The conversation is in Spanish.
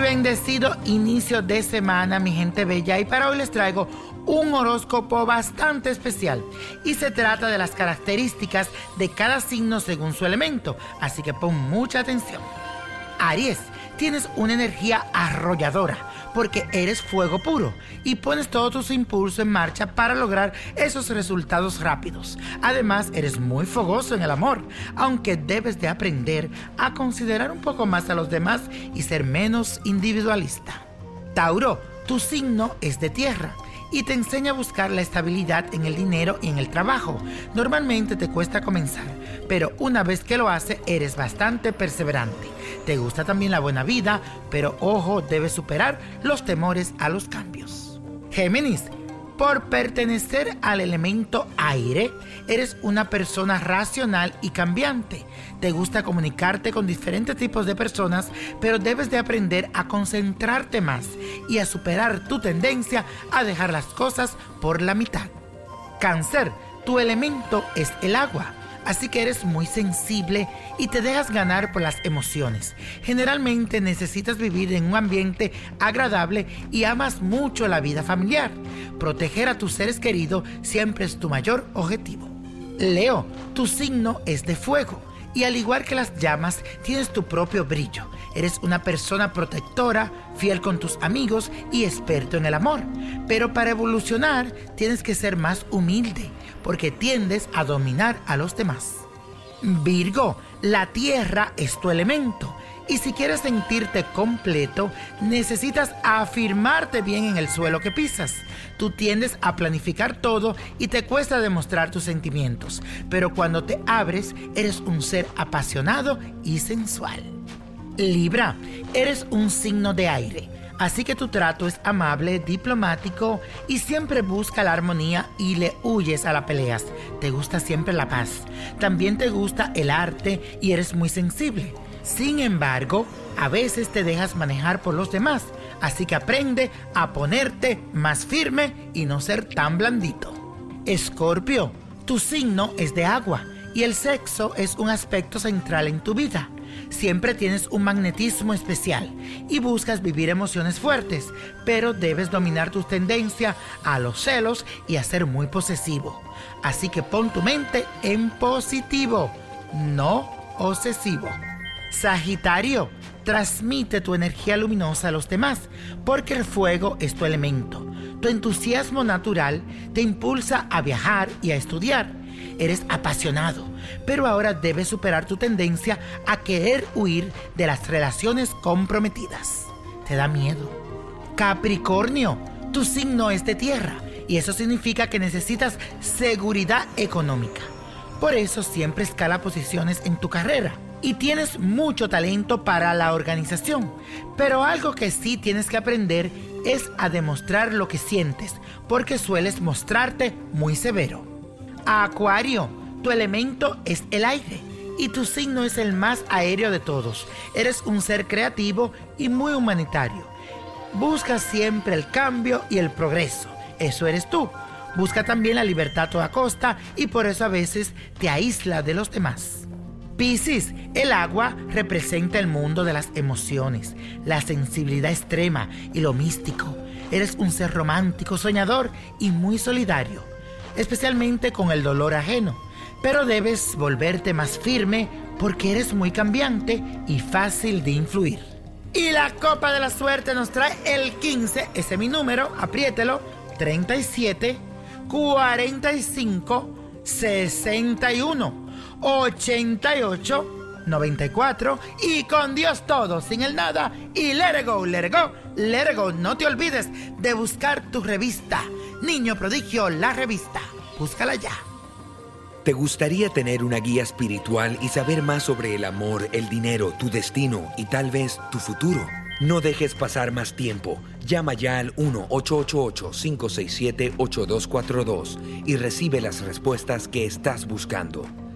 Bendecido inicio de semana, mi gente bella. Y para hoy les traigo un horóscopo bastante especial. Y se trata de las características de cada signo según su elemento. Así que pon mucha atención. Aries, tienes una energía arrolladora porque eres fuego puro y pones todos tus impulsos en marcha para lograr esos resultados rápidos. Además, eres muy fogoso en el amor, aunque debes de aprender a considerar un poco más a los demás y ser menos individualista. Tauro, tu signo es de tierra y te enseña a buscar la estabilidad en el dinero y en el trabajo. Normalmente te cuesta comenzar, pero una vez que lo hace eres bastante perseverante. Te gusta también la buena vida, pero ojo, debes superar los temores a los cambios. Géminis, por pertenecer al elemento aire, eres una persona racional y cambiante. Te gusta comunicarte con diferentes tipos de personas, pero debes de aprender a concentrarte más y a superar tu tendencia a dejar las cosas por la mitad. Cáncer, tu elemento es el agua así que eres muy sensible y te dejas ganar por las emociones. Generalmente necesitas vivir en un ambiente agradable y amas mucho la vida familiar. Proteger a tus seres queridos siempre es tu mayor objetivo. Leo, tu signo es de fuego y al igual que las llamas, tienes tu propio brillo. Eres una persona protectora, fiel con tus amigos y experto en el amor. Pero para evolucionar tienes que ser más humilde porque tiendes a dominar a los demás. Virgo, la tierra es tu elemento. Y si quieres sentirte completo, necesitas afirmarte bien en el suelo que pisas. Tú tiendes a planificar todo y te cuesta demostrar tus sentimientos, pero cuando te abres, eres un ser apasionado y sensual. Libra, eres un signo de aire Así que tu trato es amable, diplomático y siempre busca la armonía y le huyes a las peleas. Te gusta siempre la paz. También te gusta el arte y eres muy sensible. Sin embargo, a veces te dejas manejar por los demás. Así que aprende a ponerte más firme y no ser tan blandito. Escorpio, tu signo es de agua y el sexo es un aspecto central en tu vida siempre tienes un magnetismo especial y buscas vivir emociones fuertes, pero debes dominar tu tendencia a los celos y a ser muy posesivo. Así que pon tu mente en positivo, no obsesivo. Sagitario, transmite tu energía luminosa a los demás, porque el fuego es tu elemento. Tu entusiasmo natural te impulsa a viajar y a estudiar. Eres apasionado, pero ahora debes superar tu tendencia a querer huir de las relaciones comprometidas. Te da miedo. Capricornio, tu signo es de tierra y eso significa que necesitas seguridad económica. Por eso siempre escala posiciones en tu carrera y tienes mucho talento para la organización. Pero algo que sí tienes que aprender es a demostrar lo que sientes, porque sueles mostrarte muy severo. Acuario, tu elemento es el aire y tu signo es el más aéreo de todos. Eres un ser creativo y muy humanitario. Buscas siempre el cambio y el progreso. Eso eres tú. Busca también la libertad a toda costa y por eso a veces te aísla de los demás. Piscis, el agua representa el mundo de las emociones, la sensibilidad extrema y lo místico. Eres un ser romántico, soñador y muy solidario, especialmente con el dolor ajeno. Pero debes volverte más firme porque eres muy cambiante y fácil de influir. Y la copa de la suerte nos trae el 15, ese es mi número, apriételo, 37 45 61 88 94 y con Dios todo, sin el nada y let it go, let go, let go. No te olvides de buscar tu revista, Niño Prodigio, la revista. Búscala ya. ¿Te gustaría tener una guía espiritual y saber más sobre el amor, el dinero, tu destino y tal vez tu futuro? No dejes pasar más tiempo. Llama ya al 1-888-567-8242 y recibe las respuestas que estás buscando.